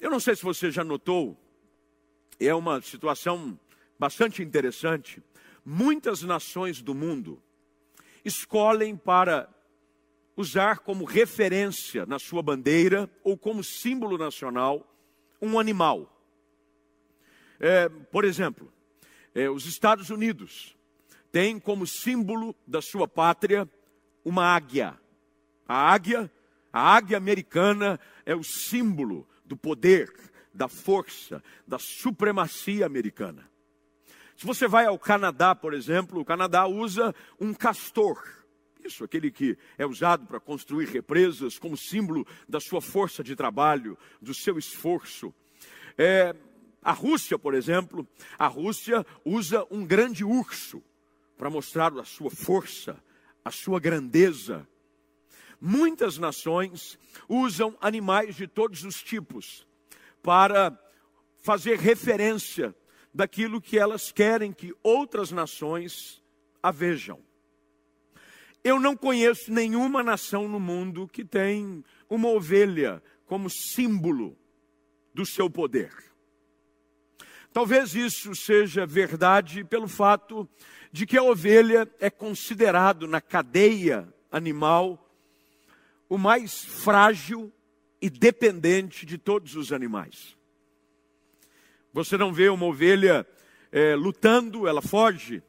Eu não sei se você já notou, é uma situação bastante interessante. Muitas nações do mundo escolhem para usar como referência na sua bandeira ou como símbolo nacional um animal. É, por exemplo, é, os Estados Unidos têm como símbolo da sua pátria uma águia. A águia, a águia americana é o símbolo do poder, da força, da supremacia americana. Se você vai ao Canadá, por exemplo, o Canadá usa um castor. Isso, aquele que é usado para construir represas como símbolo da sua força de trabalho, do seu esforço. É, a Rússia, por exemplo, a Rússia usa um grande urso para mostrar a sua força, a sua grandeza. Muitas nações usam animais de todos os tipos para fazer referência daquilo que elas querem que outras nações a vejam. Eu não conheço nenhuma nação no mundo que tem uma ovelha como símbolo do seu poder. Talvez isso seja verdade pelo fato de que a ovelha é considerado na cadeia animal o mais frágil e dependente de todos os animais. Você não vê uma ovelha é, lutando, ela foge.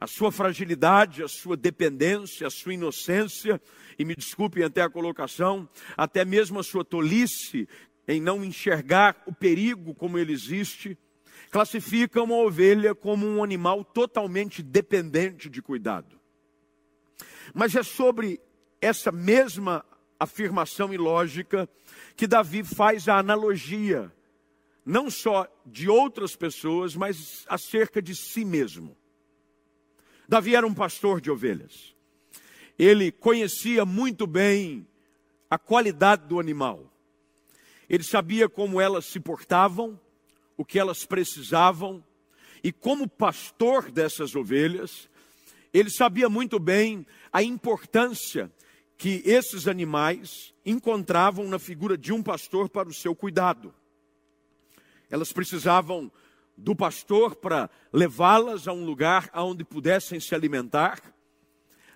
A sua fragilidade, a sua dependência, a sua inocência, e me desculpem até a colocação, até mesmo a sua tolice em não enxergar o perigo como ele existe, classifica uma ovelha como um animal totalmente dependente de cuidado. Mas é sobre essa mesma afirmação ilógica que Davi faz a analogia, não só de outras pessoas, mas acerca de si mesmo. Davi era um pastor de ovelhas. Ele conhecia muito bem a qualidade do animal. Ele sabia como elas se portavam, o que elas precisavam, e como pastor dessas ovelhas, ele sabia muito bem a importância que esses animais encontravam na figura de um pastor para o seu cuidado. Elas precisavam do pastor para levá-las a um lugar onde pudessem se alimentar,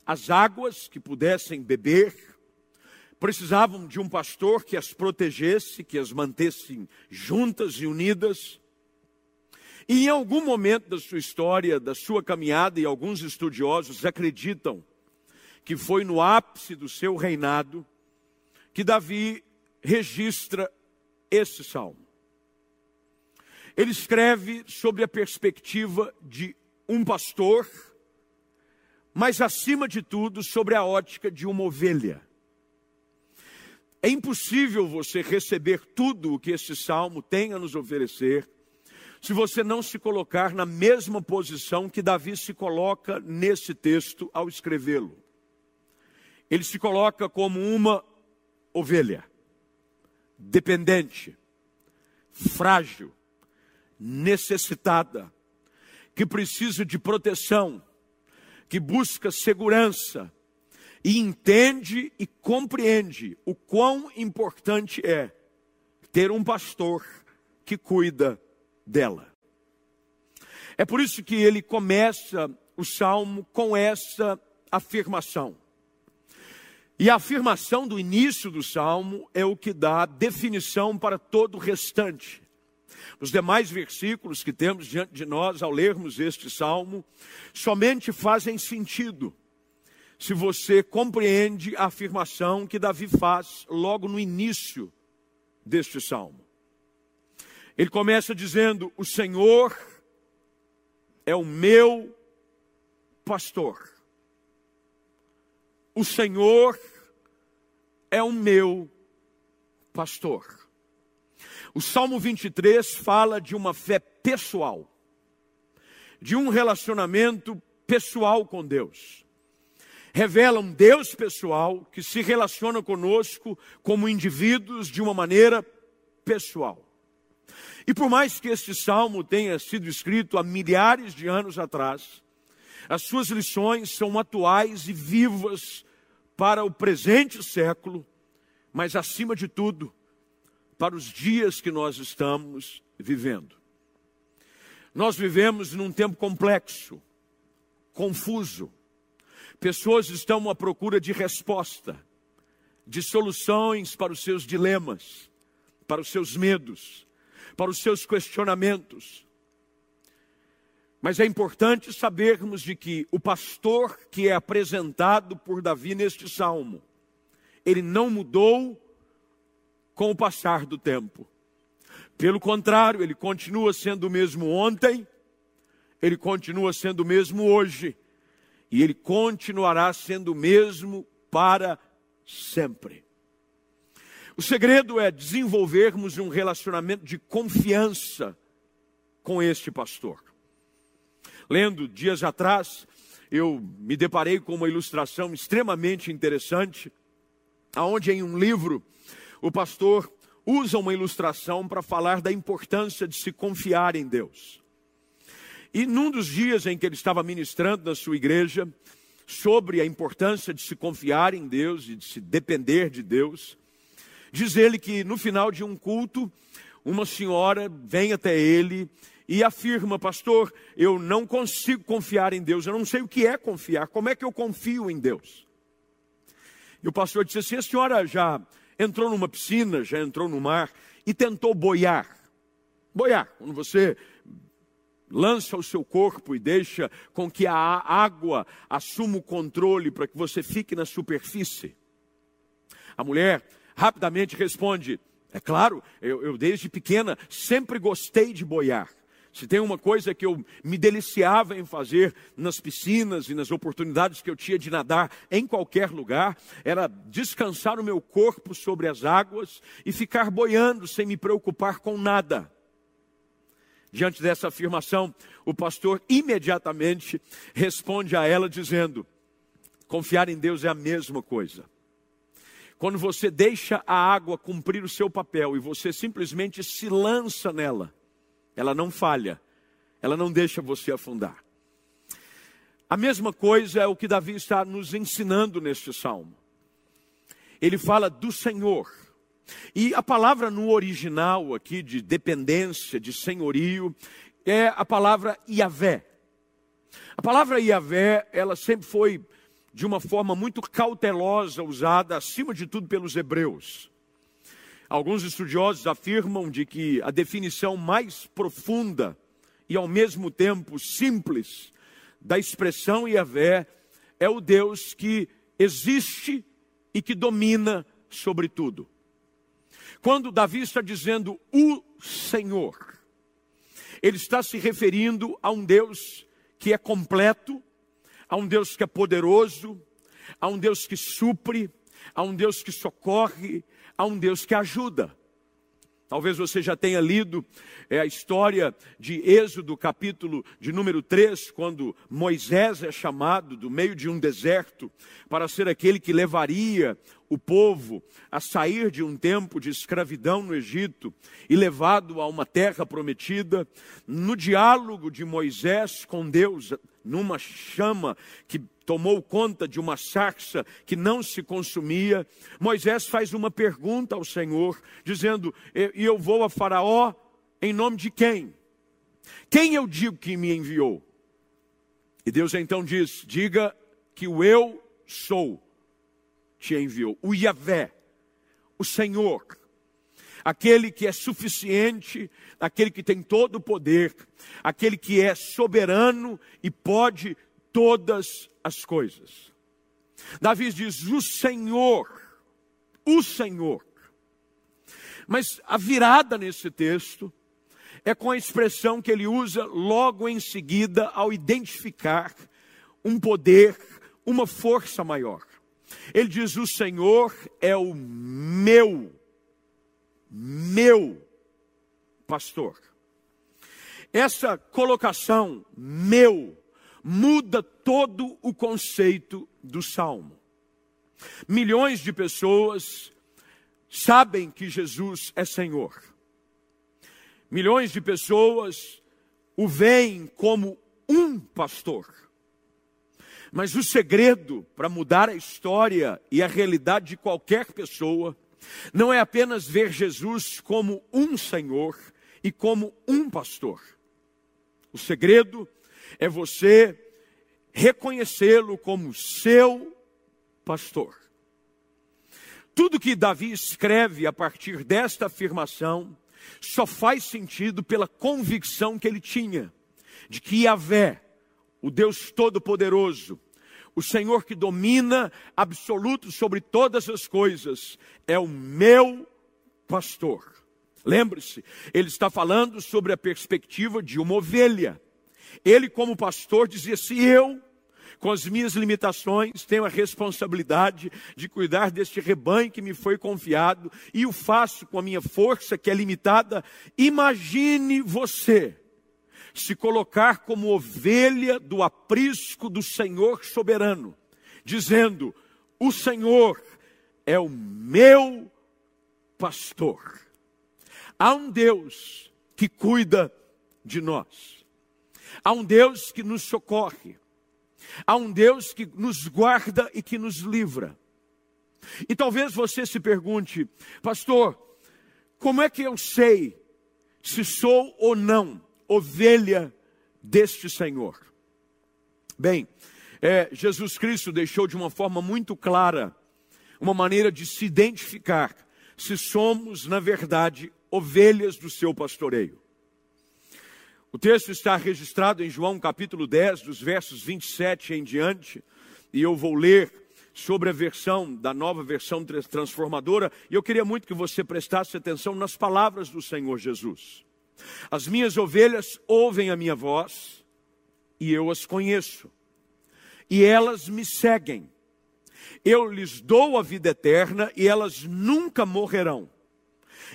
as águas que pudessem beber, precisavam de um pastor que as protegesse, que as mantesse juntas e unidas. E em algum momento da sua história, da sua caminhada, e alguns estudiosos acreditam que foi no ápice do seu reinado, que Davi registra esse salmo. Ele escreve sobre a perspectiva de um pastor, mas acima de tudo sobre a ótica de uma ovelha. É impossível você receber tudo o que esse salmo tem a nos oferecer se você não se colocar na mesma posição que Davi se coloca nesse texto ao escrevê-lo ele se coloca como uma ovelha, dependente, frágil, necessitada, que precisa de proteção, que busca segurança e entende e compreende o quão importante é ter um pastor que cuida dela. É por isso que ele começa o salmo com essa afirmação. E a afirmação do início do salmo é o que dá definição para todo o restante. Os demais versículos que temos diante de nós ao lermos este salmo somente fazem sentido se você compreende a afirmação que Davi faz logo no início deste salmo. Ele começa dizendo: O Senhor é o meu pastor. O Senhor é o meu pastor. O Salmo 23 fala de uma fé pessoal, de um relacionamento pessoal com Deus. Revela um Deus pessoal que se relaciona conosco como indivíduos de uma maneira pessoal. E por mais que este salmo tenha sido escrito há milhares de anos atrás, as suas lições são atuais e vivas para o presente século, mas acima de tudo, para os dias que nós estamos vivendo. Nós vivemos num tempo complexo, confuso. Pessoas estão à procura de resposta, de soluções para os seus dilemas, para os seus medos, para os seus questionamentos. Mas é importante sabermos de que o pastor que é apresentado por Davi neste salmo, ele não mudou com o passar do tempo. Pelo contrário, ele continua sendo o mesmo ontem, ele continua sendo o mesmo hoje, e ele continuará sendo o mesmo para sempre. O segredo é desenvolvermos um relacionamento de confiança com este pastor. Lendo dias atrás, eu me deparei com uma ilustração extremamente interessante, aonde em um livro o pastor usa uma ilustração para falar da importância de se confiar em Deus. E num dos dias em que ele estava ministrando na sua igreja, sobre a importância de se confiar em Deus e de se depender de Deus, diz ele que no final de um culto, uma senhora vem até ele e afirma, pastor, eu não consigo confiar em Deus, eu não sei o que é confiar, como é que eu confio em Deus? E o pastor disse assim: a senhora já entrou numa piscina, já entrou no mar e tentou boiar. Boiar, quando você lança o seu corpo e deixa com que a água assuma o controle para que você fique na superfície. A mulher rapidamente responde: É claro, eu, eu desde pequena sempre gostei de boiar. Se tem uma coisa que eu me deliciava em fazer nas piscinas e nas oportunidades que eu tinha de nadar em qualquer lugar, era descansar o meu corpo sobre as águas e ficar boiando sem me preocupar com nada. Diante dessa afirmação, o pastor imediatamente responde a ela dizendo: confiar em Deus é a mesma coisa. Quando você deixa a água cumprir o seu papel e você simplesmente se lança nela, ela não falha, ela não deixa você afundar. A mesma coisa é o que Davi está nos ensinando neste salmo. Ele fala do Senhor. E a palavra no original aqui de dependência, de senhorio, é a palavra Iavé. A palavra Iavé, ela sempre foi de uma forma muito cautelosa usada, acima de tudo, pelos hebreus. Alguns estudiosos afirmam de que a definição mais profunda e ao mesmo tempo simples da expressão Yahvé é o Deus que existe e que domina sobre tudo. Quando Davi está dizendo o Senhor, ele está se referindo a um Deus que é completo, a um Deus que é poderoso, a um Deus que supre, a um Deus que socorre, a um Deus que ajuda. Talvez você já tenha lido é, a história de Êxodo, capítulo de número 3, quando Moisés é chamado do meio de um deserto para ser aquele que levaria o povo a sair de um tempo de escravidão no Egito e levado a uma terra prometida. No diálogo de Moisés com Deus, numa chama que tomou conta de uma sarça que não se consumia, Moisés faz uma pergunta ao Senhor, dizendo: E eu vou a Faraó em nome de quem? Quem eu digo que me enviou? E Deus então diz: Diga que o eu sou te enviou. O Yahvé, o Senhor, aquele que é suficiente, aquele que tem todo o poder, aquele que é soberano e pode todas as coisas. Davi diz: o Senhor, o Senhor. Mas a virada nesse texto é com a expressão que ele usa logo em seguida ao identificar um poder, uma força maior. Ele diz: O Senhor é o meu, meu pastor. Essa colocação, meu, muda todo o conceito do salmo. Milhões de pessoas sabem que Jesus é Senhor. Milhões de pessoas o veem como um pastor. Mas o segredo para mudar a história e a realidade de qualquer pessoa não é apenas ver Jesus como um Senhor e como um pastor. O segredo é você reconhecê-lo como seu pastor. Tudo que Davi escreve a partir desta afirmação só faz sentido pela convicção que ele tinha de que Yahvé, o Deus Todo-Poderoso, o Senhor que domina absoluto sobre todas as coisas, é o meu pastor. Lembre-se, ele está falando sobre a perspectiva de uma ovelha. Ele, como pastor, dizia: se eu, com as minhas limitações, tenho a responsabilidade de cuidar deste rebanho que me foi confiado e o faço com a minha força, que é limitada, imagine você se colocar como ovelha do aprisco do Senhor soberano, dizendo: O Senhor é o meu pastor. Há um Deus que cuida de nós. Há um Deus que nos socorre. Há um Deus que nos guarda e que nos livra. E talvez você se pergunte, pastor, como é que eu sei se sou ou não ovelha deste Senhor? Bem, é, Jesus Cristo deixou de uma forma muito clara uma maneira de se identificar se somos, na verdade, ovelhas do seu pastoreio. O texto está registrado em João capítulo 10, dos versos 27 em diante, e eu vou ler sobre a versão da nova versão transformadora, e eu queria muito que você prestasse atenção nas palavras do Senhor Jesus. As minhas ovelhas ouvem a minha voz, e eu as conheço, e elas me seguem. Eu lhes dou a vida eterna, e elas nunca morrerão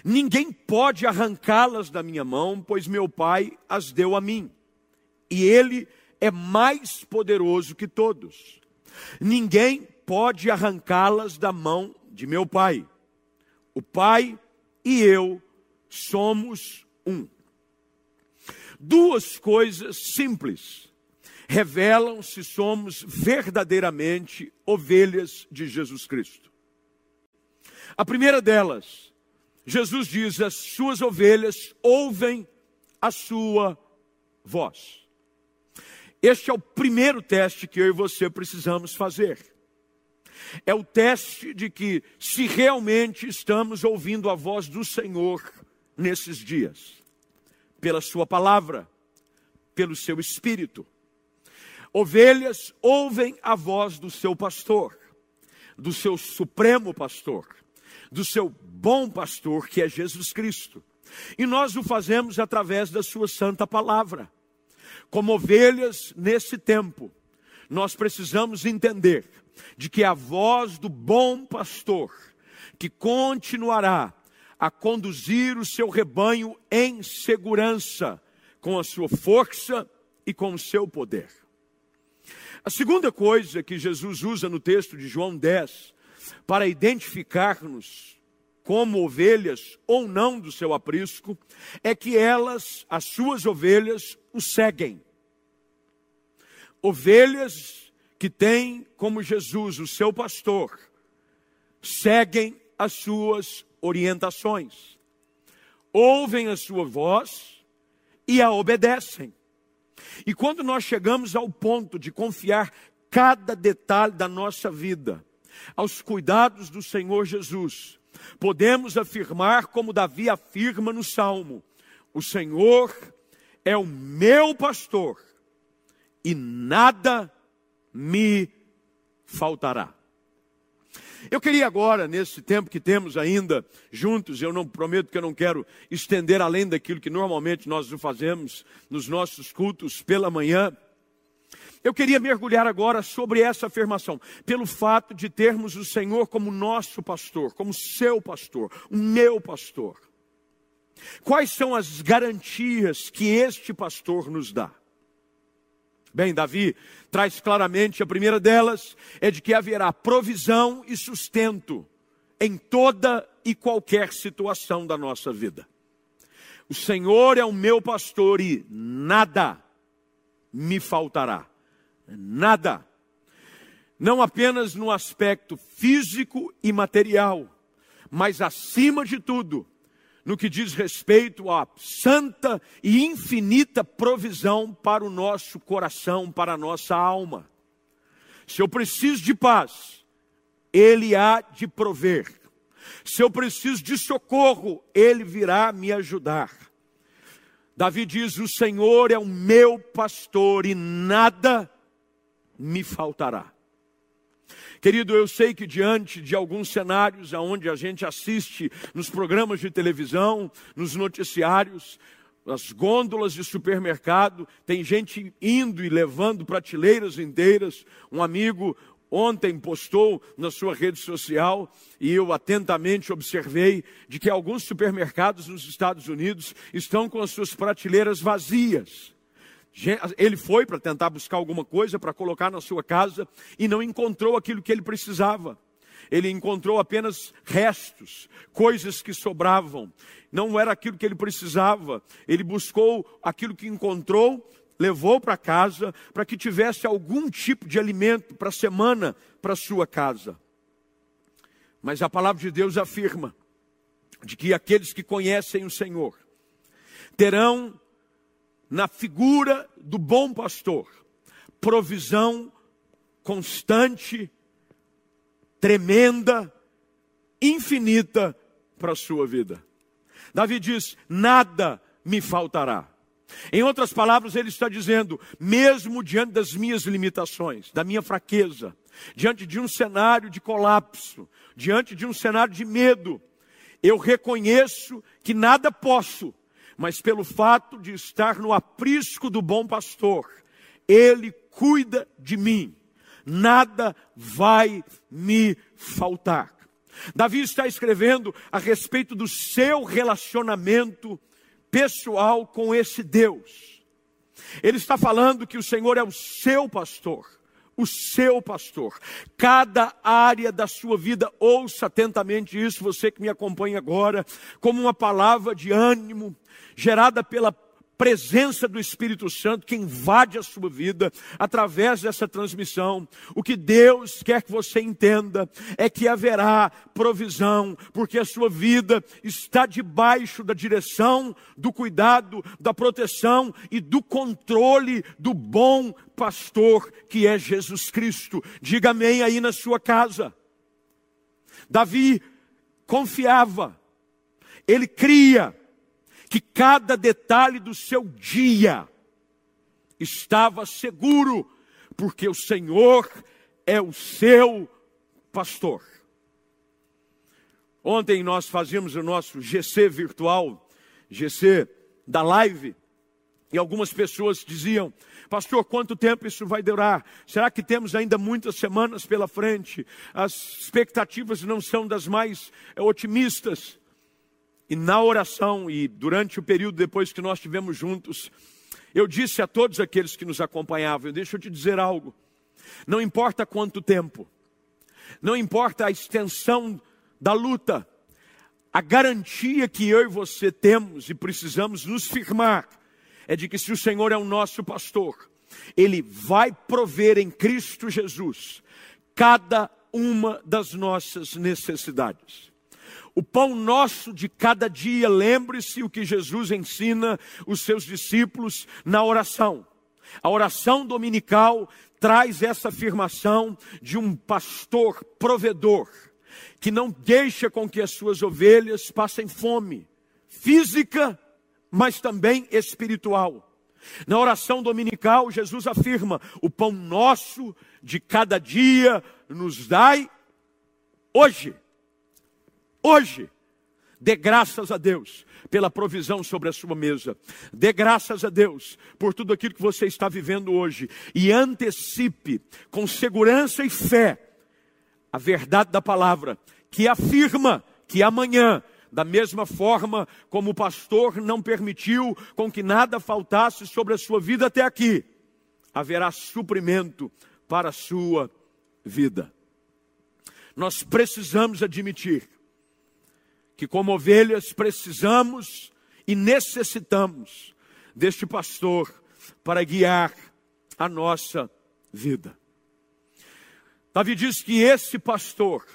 Ninguém pode arrancá-las da minha mão, pois meu Pai as deu a mim. E Ele é mais poderoso que todos. Ninguém pode arrancá-las da mão de meu Pai. O Pai e eu somos um. Duas coisas simples revelam se somos verdadeiramente ovelhas de Jesus Cristo. A primeira delas Jesus diz: as suas ovelhas ouvem a sua voz. Este é o primeiro teste que eu e você precisamos fazer. É o teste de que se realmente estamos ouvindo a voz do Senhor nesses dias, pela Sua palavra, pelo seu espírito. Ovelhas ouvem a voz do seu pastor, do seu supremo pastor do seu bom pastor, que é Jesus Cristo. E nós o fazemos através da sua santa palavra. Como ovelhas nesse tempo, nós precisamos entender de que a voz do bom pastor, que continuará a conduzir o seu rebanho em segurança, com a sua força e com o seu poder. A segunda coisa que Jesus usa no texto de João 10 para identificar-nos como ovelhas ou não do seu aprisco, é que elas, as suas ovelhas, o seguem. Ovelhas que têm como Jesus o seu pastor, seguem as suas orientações, ouvem a sua voz e a obedecem. E quando nós chegamos ao ponto de confiar cada detalhe da nossa vida aos cuidados do Senhor Jesus, podemos afirmar, como Davi afirma no Salmo: O Senhor é o meu pastor e nada me faltará. Eu queria agora, nesse tempo que temos ainda juntos, eu não prometo que eu não quero estender além daquilo que normalmente nós fazemos nos nossos cultos pela manhã, eu queria mergulhar agora sobre essa afirmação, pelo fato de termos o Senhor como nosso pastor, como seu pastor, o meu pastor. Quais são as garantias que este pastor nos dá? Bem, Davi traz claramente, a primeira delas é de que haverá provisão e sustento em toda e qualquer situação da nossa vida. O Senhor é o meu pastor e nada me faltará. Nada. Não apenas no aspecto físico e material, mas acima de tudo, no que diz respeito à santa e infinita provisão para o nosso coração, para a nossa alma. Se eu preciso de paz, Ele há de prover. Se eu preciso de socorro, Ele virá me ajudar. Davi diz: O Senhor é o meu pastor e nada me faltará. Querido, eu sei que diante de alguns cenários aonde a gente assiste nos programas de televisão, nos noticiários, as gôndolas de supermercado, tem gente indo e levando prateleiras inteiras. Um amigo ontem postou na sua rede social e eu atentamente observei de que alguns supermercados nos Estados Unidos estão com as suas prateleiras vazias. Ele foi para tentar buscar alguma coisa para colocar na sua casa e não encontrou aquilo que ele precisava. Ele encontrou apenas restos, coisas que sobravam. Não era aquilo que ele precisava. Ele buscou aquilo que encontrou, levou para casa para que tivesse algum tipo de alimento para a semana para sua casa. Mas a palavra de Deus afirma de que aqueles que conhecem o Senhor terão na figura do bom pastor, provisão constante, tremenda, infinita para a sua vida. Davi diz: nada me faltará. Em outras palavras, ele está dizendo: mesmo diante das minhas limitações, da minha fraqueza, diante de um cenário de colapso, diante de um cenário de medo, eu reconheço que nada posso, mas pelo fato de estar no aprisco do bom pastor, ele cuida de mim, nada vai me faltar. Davi está escrevendo a respeito do seu relacionamento pessoal com esse Deus. Ele está falando que o Senhor é o seu pastor o seu pastor. Cada área da sua vida, ouça atentamente isso, você que me acompanha agora, como uma palavra de ânimo, gerada pela presença do Espírito Santo que invade a sua vida através dessa transmissão. O que Deus quer que você entenda é que haverá provisão, porque a sua vida está debaixo da direção, do cuidado, da proteção e do controle do bom pastor que é Jesus Cristo. Diga amém aí na sua casa. Davi confiava, ele cria, que cada detalhe do seu dia estava seguro, porque o Senhor é o seu pastor. Ontem nós fazíamos o nosso GC virtual, GC da live, e algumas pessoas diziam: Pastor, quanto tempo isso vai durar? Será que temos ainda muitas semanas pela frente? As expectativas não são das mais otimistas. E na oração e durante o período depois que nós estivemos juntos, eu disse a todos aqueles que nos acompanhavam: deixa eu te dizer algo. Não importa quanto tempo, não importa a extensão da luta, a garantia que eu e você temos e precisamos nos firmar é de que se o Senhor é o nosso pastor, Ele vai prover em Cristo Jesus cada uma das nossas necessidades. O pão nosso de cada dia, lembre-se o que Jesus ensina os seus discípulos na oração. A oração dominical traz essa afirmação de um pastor provedor, que não deixa com que as suas ovelhas passem fome, física, mas também espiritual. Na oração dominical, Jesus afirma: o pão nosso de cada dia nos dai hoje hoje. Dê graças a Deus pela provisão sobre a sua mesa. Dê graças a Deus por tudo aquilo que você está vivendo hoje. E antecipe com segurança e fé a verdade da palavra, que afirma que amanhã, da mesma forma como o pastor não permitiu com que nada faltasse sobre a sua vida até aqui, haverá suprimento para a sua vida. Nós precisamos admitir que, como ovelhas, precisamos e necessitamos deste pastor para guiar a nossa vida. Davi diz que esse pastor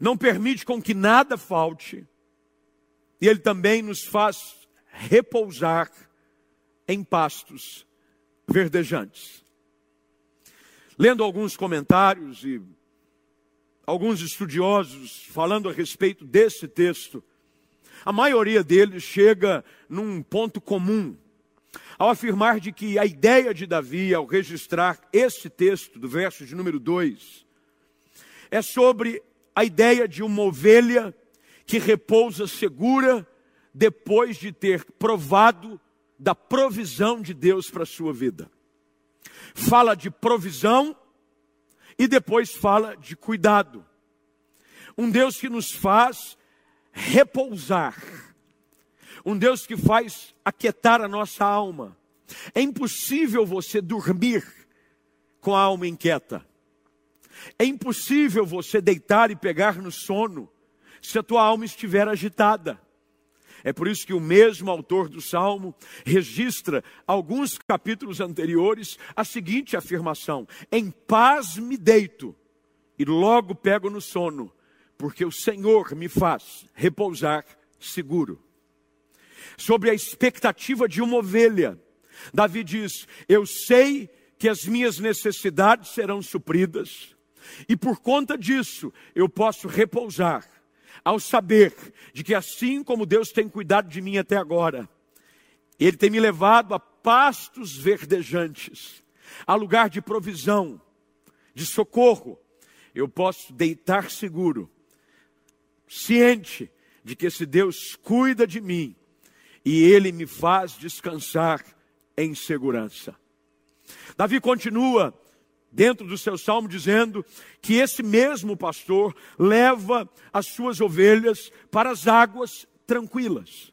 não permite com que nada falte, e Ele também nos faz repousar em pastos verdejantes. Lendo alguns comentários e alguns estudiosos falando a respeito desse texto, a maioria deles chega num ponto comum ao afirmar de que a ideia de Davi ao registrar esse texto do verso de número 2 é sobre a ideia de uma ovelha que repousa segura depois de ter provado da provisão de Deus para a sua vida. Fala de provisão e depois fala de cuidado. Um Deus que nos faz repousar. Um Deus que faz aquietar a nossa alma. É impossível você dormir com a alma inquieta. É impossível você deitar e pegar no sono se a tua alma estiver agitada. É por isso que o mesmo autor do Salmo registra alguns capítulos anteriores a seguinte afirmação: Em paz me deito e logo pego no sono, porque o Senhor me faz repousar seguro. Sobre a expectativa de uma ovelha, Davi diz: Eu sei que as minhas necessidades serão supridas, e por conta disso eu posso repousar ao saber de que assim como Deus tem cuidado de mim até agora, Ele tem me levado a pastos verdejantes, a lugar de provisão, de socorro, eu posso deitar seguro, ciente de que esse Deus cuida de mim e Ele me faz descansar em segurança. Davi continua dentro do seu salmo, dizendo que esse mesmo pastor leva as suas ovelhas para as águas tranquilas.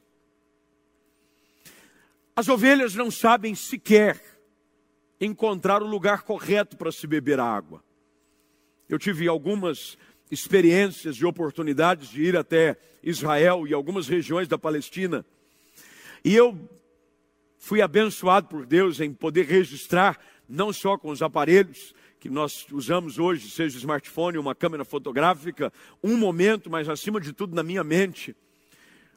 As ovelhas não sabem sequer encontrar o lugar correto para se beber a água. Eu tive algumas experiências e oportunidades de ir até Israel e algumas regiões da Palestina. E eu fui abençoado por Deus em poder registrar não só com os aparelhos que nós usamos hoje, seja smartphone, uma câmera fotográfica, um momento, mas acima de tudo na minha mente,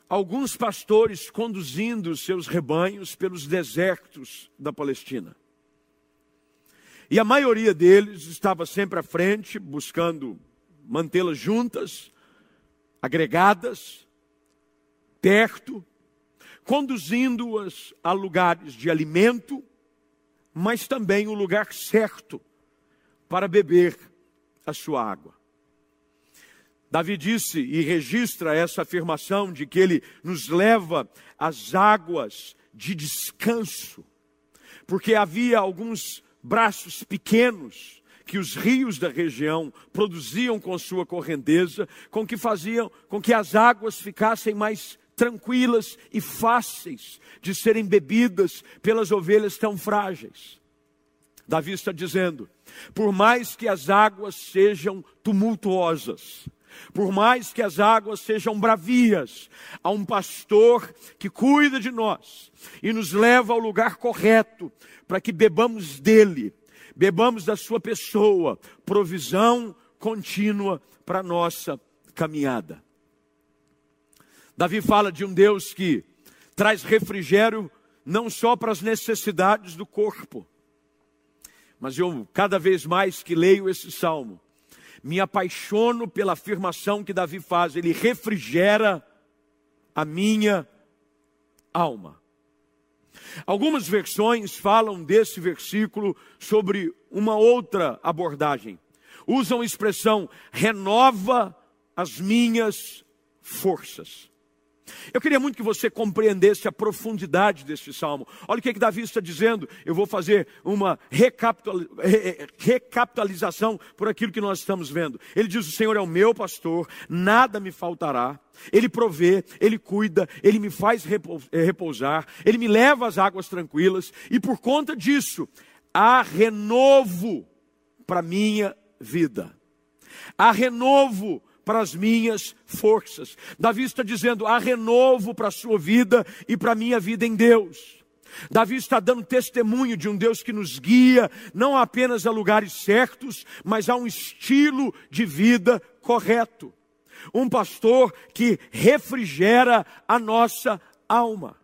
alguns pastores conduzindo seus rebanhos pelos desertos da Palestina. E a maioria deles estava sempre à frente, buscando mantê-las juntas, agregadas, perto, conduzindo-as a lugares de alimento, mas também o lugar certo para beber a sua água. Davi disse e registra essa afirmação de que ele nos leva às águas de descanso, porque havia alguns braços pequenos que os rios da região produziam com sua correnteza, com que faziam com que as águas ficassem mais tranquilas e fáceis de serem bebidas pelas ovelhas tão frágeis. Davi está dizendo: por mais que as águas sejam tumultuosas, por mais que as águas sejam bravias, há um pastor que cuida de nós e nos leva ao lugar correto para que bebamos dele, bebamos da sua pessoa, provisão contínua para nossa caminhada. Davi fala de um Deus que traz refrigério não só para as necessidades do corpo, mas eu, cada vez mais que leio esse salmo, me apaixono pela afirmação que Davi faz, ele refrigera a minha alma. Algumas versões falam desse versículo sobre uma outra abordagem. Usam a expressão renova as minhas forças. Eu queria muito que você compreendesse a profundidade deste salmo. Olha o que, é que Davi está dizendo. Eu vou fazer uma recapitalização por aquilo que nós estamos vendo. Ele diz: O Senhor é o meu pastor, nada me faltará. Ele provê, ele cuida, ele me faz eh, repousar, ele me leva às águas tranquilas, e por conta disso, há renovo para minha vida. Há renovo para as minhas forças. Davi está dizendo: há renovo para a sua vida e para a minha vida em Deus. Davi está dando testemunho de um Deus que nos guia, não apenas a lugares certos, mas a um estilo de vida correto. um pastor que refrigera a nossa alma.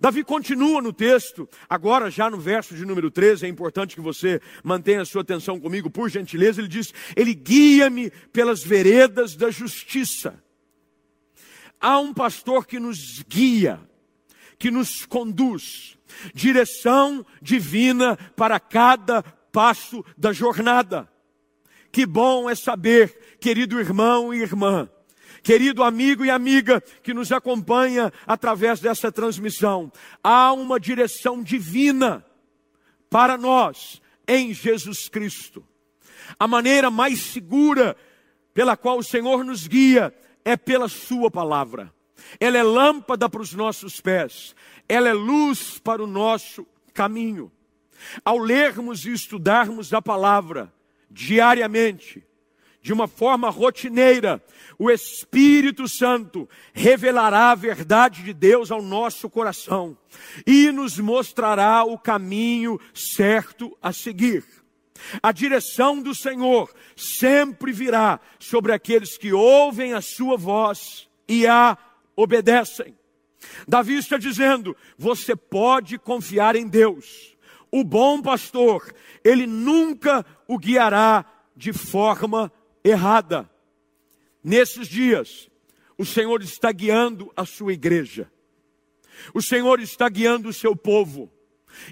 Davi continua no texto, agora já no verso de número 13, é importante que você mantenha a sua atenção comigo, por gentileza. Ele diz: Ele guia-me pelas veredas da justiça. Há um pastor que nos guia, que nos conduz, direção divina para cada passo da jornada. Que bom é saber, querido irmão e irmã, querido amigo e amiga que nos acompanha através dessa transmissão, há uma direção divina para nós em Jesus Cristo. A maneira mais segura pela qual o Senhor nos guia é pela Sua palavra. Ela é lâmpada para os nossos pés, ela é luz para o nosso caminho. Ao lermos e estudarmos a palavra, diariamente, de uma forma rotineira, o Espírito Santo revelará a verdade de Deus ao nosso coração e nos mostrará o caminho certo a seguir. A direção do Senhor sempre virá sobre aqueles que ouvem a sua voz e a obedecem. Davi está dizendo: você pode confiar em Deus o bom pastor, ele nunca o guiará de forma errada. Nesses dias, o Senhor está guiando a sua igreja, o Senhor está guiando o seu povo,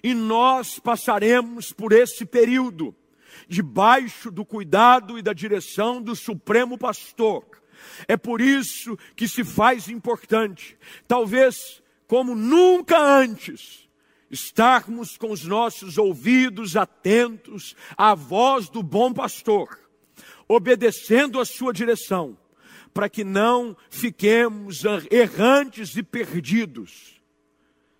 e nós passaremos por esse período, debaixo do cuidado e da direção do Supremo Pastor. É por isso que se faz importante, talvez como nunca antes, estarmos com os nossos ouvidos atentos à voz do bom pastor, obedecendo a sua direção, para que não fiquemos errantes e perdidos,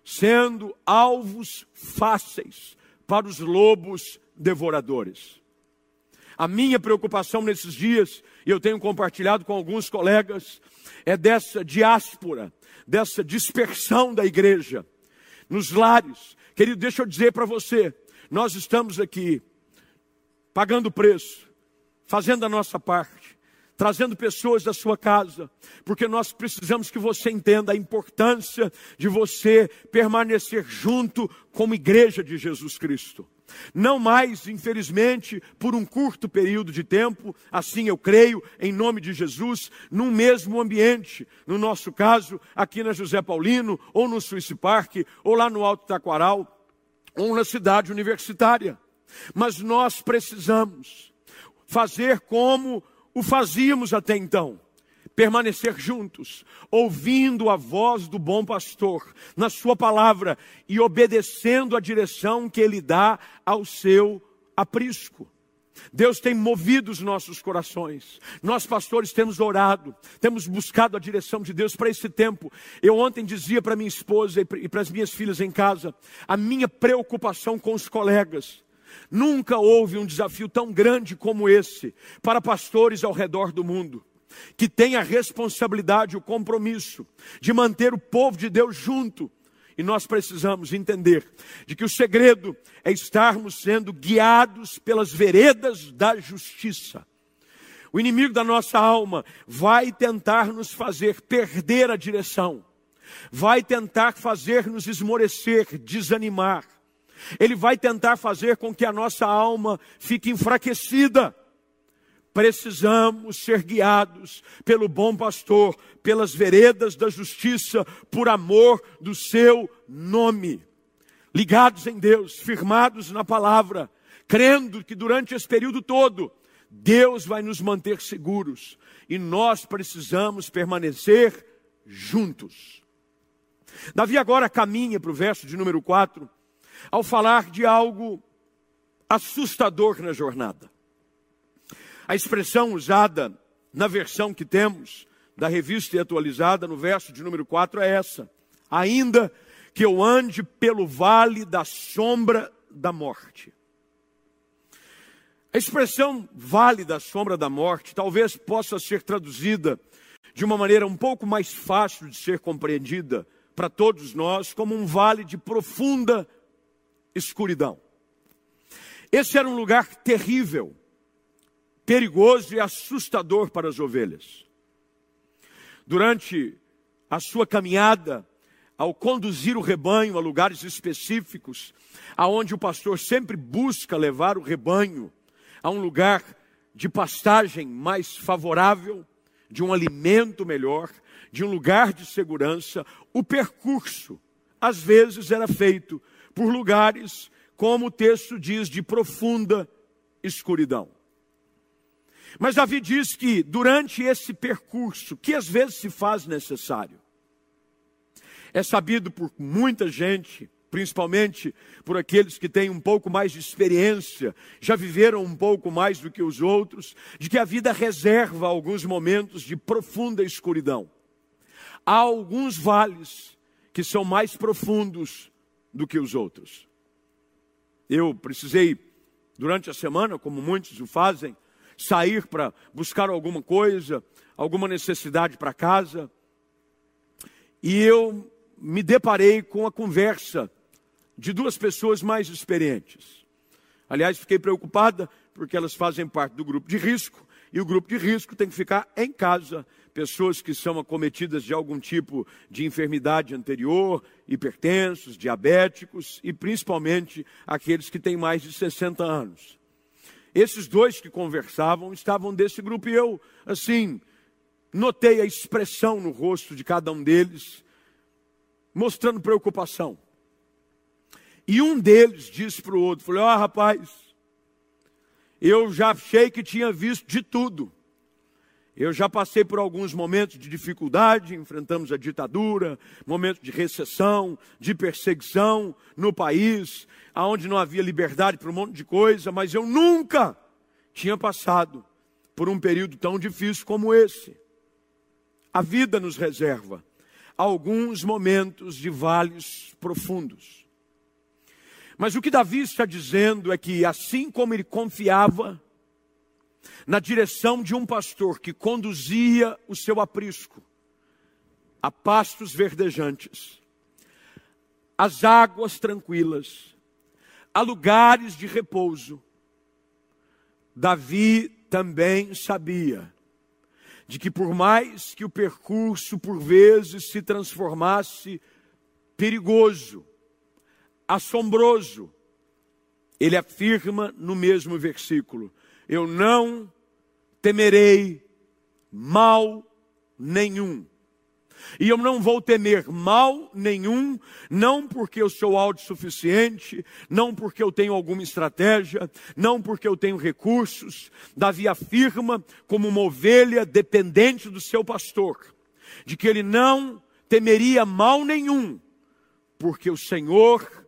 sendo alvos fáceis para os lobos devoradores. A minha preocupação nesses dias, e eu tenho compartilhado com alguns colegas, é dessa diáspora, dessa dispersão da igreja nos lares. Querido, deixa eu dizer para você, nós estamos aqui pagando preço, fazendo a nossa parte, trazendo pessoas da sua casa, porque nós precisamos que você entenda a importância de você permanecer junto como igreja de Jesus Cristo. Não mais, infelizmente, por um curto período de tempo, assim eu creio, em nome de Jesus, num mesmo ambiente. No nosso caso, aqui na José Paulino, ou no Suíce Park, ou lá no Alto Taquaral, ou na cidade universitária. Mas nós precisamos fazer como o fazíamos até então permanecer juntos, ouvindo a voz do bom pastor na sua palavra e obedecendo a direção que ele dá ao seu aprisco. Deus tem movido os nossos corações. Nós, pastores, temos orado, temos buscado a direção de Deus para esse tempo. Eu ontem dizia para minha esposa e para as minhas filhas em casa, a minha preocupação com os colegas. Nunca houve um desafio tão grande como esse para pastores ao redor do mundo que tem a responsabilidade, o compromisso de manter o povo de Deus junto. E nós precisamos entender de que o segredo é estarmos sendo guiados pelas veredas da justiça. O inimigo da nossa alma vai tentar nos fazer perder a direção, vai tentar fazer-nos esmorecer, desanimar. Ele vai tentar fazer com que a nossa alma fique enfraquecida precisamos ser guiados pelo bom pastor, pelas veredas da justiça, por amor do seu nome. Ligados em Deus, firmados na palavra, crendo que durante esse período todo, Deus vai nos manter seguros e nós precisamos permanecer juntos. Davi agora caminha para o verso de número 4, ao falar de algo assustador na jornada. A expressão usada na versão que temos da revista e atualizada, no verso de número 4, é essa: Ainda que eu ande pelo vale da sombra da morte. A expressão vale da sombra da morte talvez possa ser traduzida de uma maneira um pouco mais fácil de ser compreendida para todos nós como um vale de profunda escuridão. Esse era um lugar terrível perigoso e assustador para as ovelhas. Durante a sua caminhada, ao conduzir o rebanho a lugares específicos, aonde o pastor sempre busca levar o rebanho a um lugar de pastagem mais favorável, de um alimento melhor, de um lugar de segurança, o percurso às vezes era feito por lugares, como o texto diz, de profunda escuridão. Mas Davi diz que durante esse percurso, que às vezes se faz necessário, é sabido por muita gente, principalmente por aqueles que têm um pouco mais de experiência, já viveram um pouco mais do que os outros, de que a vida reserva alguns momentos de profunda escuridão. Há alguns vales que são mais profundos do que os outros. Eu precisei, durante a semana, como muitos o fazem, sair para buscar alguma coisa, alguma necessidade para casa. E eu me deparei com a conversa de duas pessoas mais experientes. Aliás, fiquei preocupada porque elas fazem parte do grupo de risco e o grupo de risco tem que ficar em casa. Pessoas que são acometidas de algum tipo de enfermidade anterior, hipertensos, diabéticos e principalmente aqueles que têm mais de 60 anos. Esses dois que conversavam estavam desse grupo e eu, assim, notei a expressão no rosto de cada um deles, mostrando preocupação. E um deles disse para o outro: falou, ó oh, rapaz, eu já achei que tinha visto de tudo. Eu já passei por alguns momentos de dificuldade, enfrentamos a ditadura, momentos de recessão, de perseguição no país, aonde não havia liberdade para um monte de coisa, mas eu nunca tinha passado por um período tão difícil como esse. A vida nos reserva alguns momentos de vales profundos. Mas o que Davi está dizendo é que, assim como ele confiava na direção de um pastor que conduzia o seu aprisco a pastos verdejantes, às águas tranquilas, a lugares de repouso, Davi também sabia de que, por mais que o percurso por vezes se transformasse perigoso, assombroso. Ele afirma no mesmo versículo: Eu não temerei mal nenhum. E eu não vou temer mal nenhum, não porque eu sou autossuficiente, não porque eu tenho alguma estratégia, não porque eu tenho recursos. Davi afirma, como uma ovelha dependente do seu pastor, de que ele não temeria mal nenhum, porque o Senhor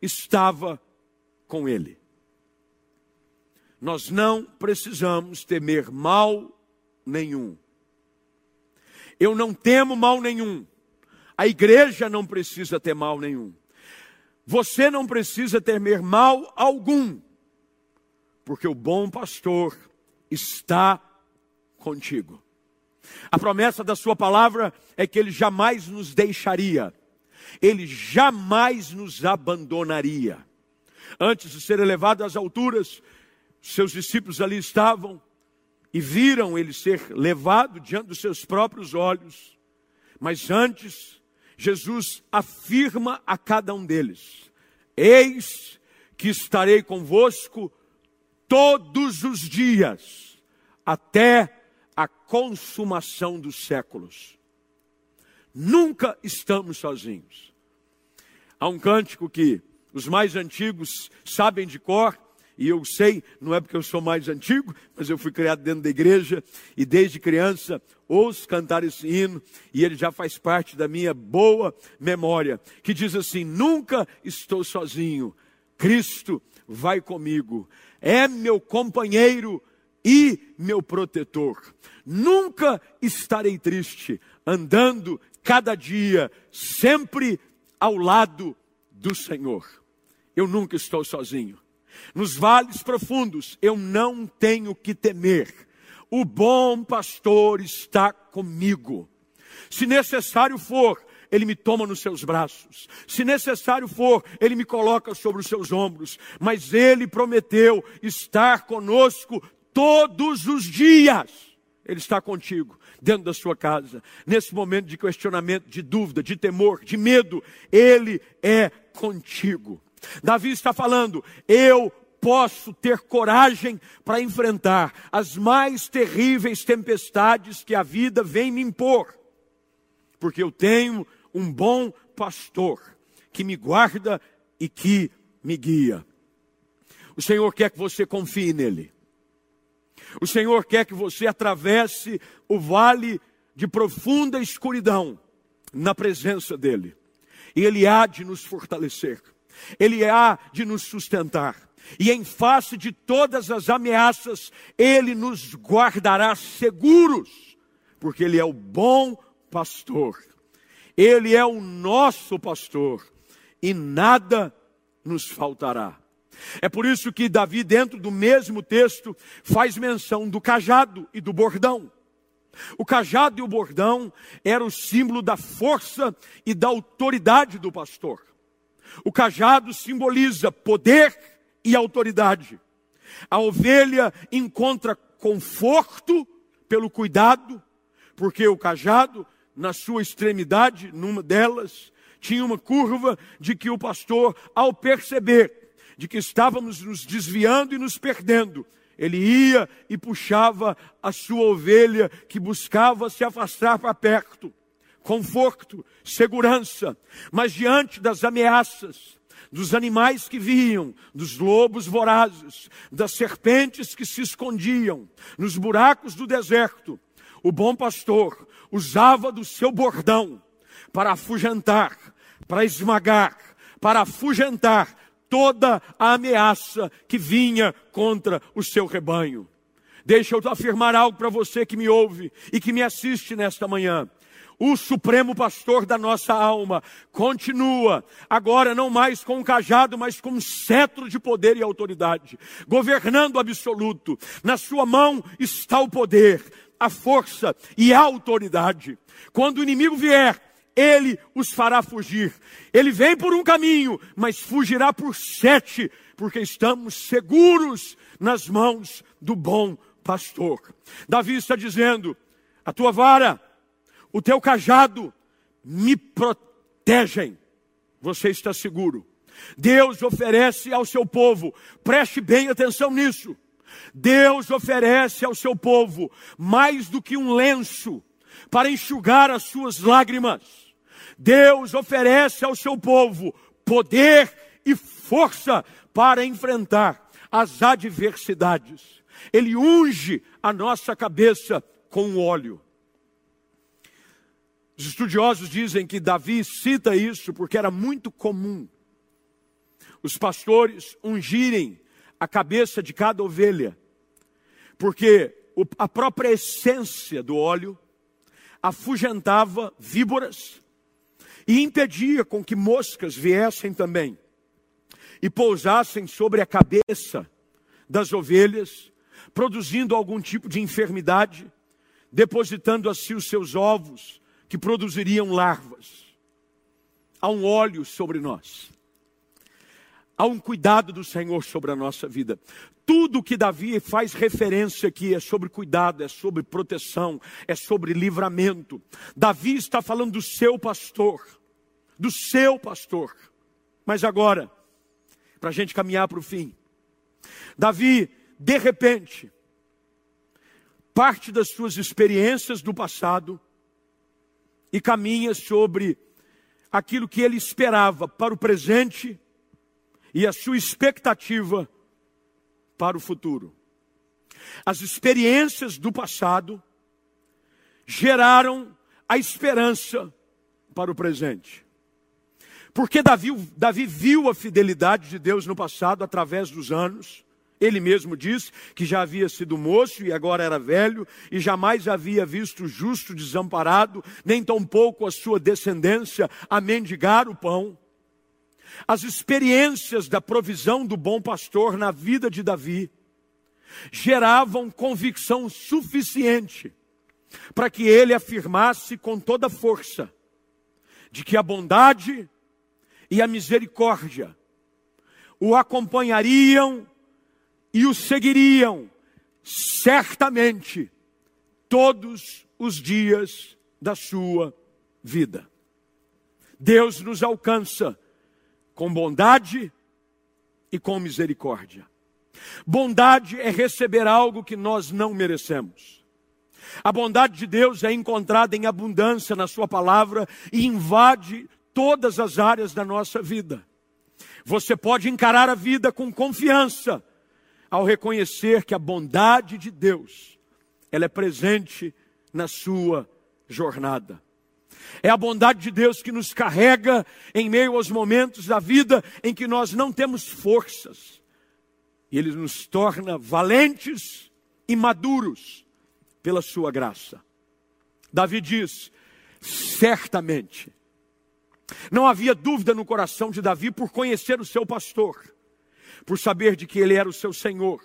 estava com ele. Nós não precisamos temer mal nenhum. Eu não temo mal nenhum. A igreja não precisa ter mal nenhum. Você não precisa temer mal algum, porque o bom pastor está contigo. A promessa da Sua palavra é que Ele jamais nos deixaria ele jamais nos abandonaria. Antes de ser elevado às alturas, seus discípulos ali estavam e viram ele ser levado diante dos seus próprios olhos. Mas antes, Jesus afirma a cada um deles: Eis que estarei convosco todos os dias, até a consumação dos séculos. Nunca estamos sozinhos. Há um cântico que os mais antigos sabem de cor, e eu sei, não é porque eu sou mais antigo, mas eu fui criado dentro da igreja e desde criança ouço cantar esse hino e ele já faz parte da minha boa memória, que diz assim: Nunca estou sozinho, Cristo vai comigo, é meu companheiro e meu protetor. Nunca estarei triste, andando cada dia, sempre ao lado do Senhor. Eu nunca estou sozinho. Nos vales profundos, eu não tenho que temer. O bom pastor está comigo. Se necessário for, ele me toma nos seus braços. Se necessário for, ele me coloca sobre os seus ombros. Mas ele prometeu estar conosco todos os dias. Ele está contigo, dentro da sua casa, nesse momento de questionamento, de dúvida, de temor, de medo, Ele é contigo. Davi está falando: eu posso ter coragem para enfrentar as mais terríveis tempestades que a vida vem me impor, porque eu tenho um bom pastor que me guarda e que me guia. O Senhor quer que você confie nele. O Senhor quer que você atravesse o vale de profunda escuridão na presença dEle. E Ele há de nos fortalecer, Ele há de nos sustentar. E em face de todas as ameaças, Ele nos guardará seguros, porque Ele é o bom pastor, Ele é o nosso pastor, e nada nos faltará. É por isso que Davi, dentro do mesmo texto, faz menção do cajado e do bordão. O cajado e o bordão eram o símbolo da força e da autoridade do pastor. O cajado simboliza poder e autoridade. A ovelha encontra conforto pelo cuidado, porque o cajado, na sua extremidade, numa delas, tinha uma curva de que o pastor, ao perceber de que estávamos nos desviando e nos perdendo, ele ia e puxava a sua ovelha que buscava se afastar para perto. Conforto, segurança, mas diante das ameaças, dos animais que viam, dos lobos vorazes, das serpentes que se escondiam nos buracos do deserto, o bom pastor usava do seu bordão para afugentar, para esmagar, para afugentar toda a ameaça que vinha contra o seu rebanho. Deixa eu afirmar algo para você que me ouve e que me assiste nesta manhã. O supremo pastor da nossa alma continua, agora não mais com um cajado, mas com um cetro de poder e autoridade, governando absoluto. Na sua mão está o poder, a força e a autoridade. Quando o inimigo vier, ele os fará fugir. Ele vem por um caminho, mas fugirá por sete, porque estamos seguros nas mãos do bom pastor. Davi está dizendo: a tua vara, o teu cajado me protegem. Você está seguro. Deus oferece ao seu povo, preste bem atenção nisso. Deus oferece ao seu povo mais do que um lenço para enxugar as suas lágrimas. Deus oferece ao seu povo poder e força para enfrentar as adversidades. Ele unge a nossa cabeça com óleo. Os estudiosos dizem que Davi cita isso porque era muito comum os pastores ungirem a cabeça de cada ovelha, porque a própria essência do óleo afugentava víboras, e impedia com que moscas viessem também e pousassem sobre a cabeça das ovelhas, produzindo algum tipo de enfermidade, depositando assim os seus ovos, que produziriam larvas. Há um óleo sobre nós. Há um cuidado do Senhor sobre a nossa vida. Tudo que Davi faz referência aqui é sobre cuidado, é sobre proteção, é sobre livramento. Davi está falando do seu pastor, do seu pastor. Mas agora, para a gente caminhar para o fim, Davi, de repente, parte das suas experiências do passado e caminha sobre aquilo que ele esperava para o presente e a sua expectativa para o futuro. As experiências do passado geraram a esperança para o presente. Porque Davi, Davi viu a fidelidade de Deus no passado através dos anos. Ele mesmo diz que já havia sido moço e agora era velho, e jamais havia visto o justo desamparado, nem tampouco a sua descendência a mendigar o pão. As experiências da provisão do bom pastor na vida de Davi geravam convicção suficiente para que ele afirmasse com toda força de que a bondade e a misericórdia o acompanhariam e o seguiriam certamente todos os dias da sua vida. Deus nos alcança com bondade e com misericórdia. Bondade é receber algo que nós não merecemos. A bondade de Deus é encontrada em abundância na Sua palavra e invade todas as áreas da nossa vida. Você pode encarar a vida com confiança ao reconhecer que a bondade de Deus ela é presente na sua jornada. É a bondade de Deus que nos carrega em meio aos momentos da vida em que nós não temos forças. E Ele nos torna valentes e maduros pela Sua graça. Davi diz: certamente. Não havia dúvida no coração de Davi por conhecer o seu pastor, por saber de que ele era o seu Senhor,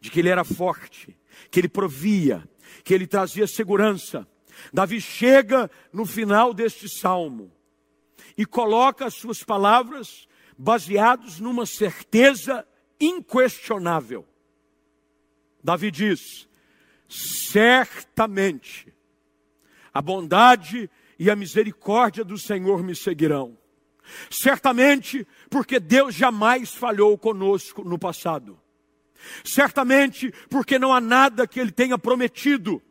de que ele era forte, que ele provia, que ele trazia segurança. Davi chega no final deste salmo e coloca as suas palavras baseados numa certeza inquestionável. Davi diz: certamente a bondade e a misericórdia do Senhor me seguirão. Certamente, porque Deus jamais falhou conosco no passado. Certamente, porque não há nada que Ele tenha prometido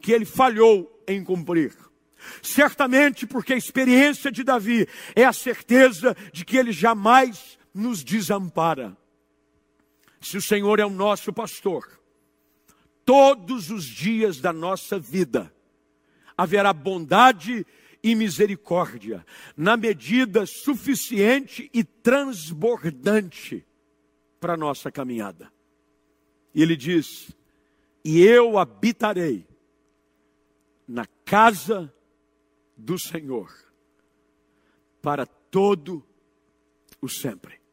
que Ele falhou em cumprir. Certamente, porque a experiência de Davi é a certeza de que Ele jamais nos desampara. Se o Senhor é o nosso pastor, todos os dias da nossa vida haverá bondade e misericórdia, na medida suficiente e transbordante para a nossa caminhada. E ele diz: E eu habitarei na casa do Senhor para todo o sempre.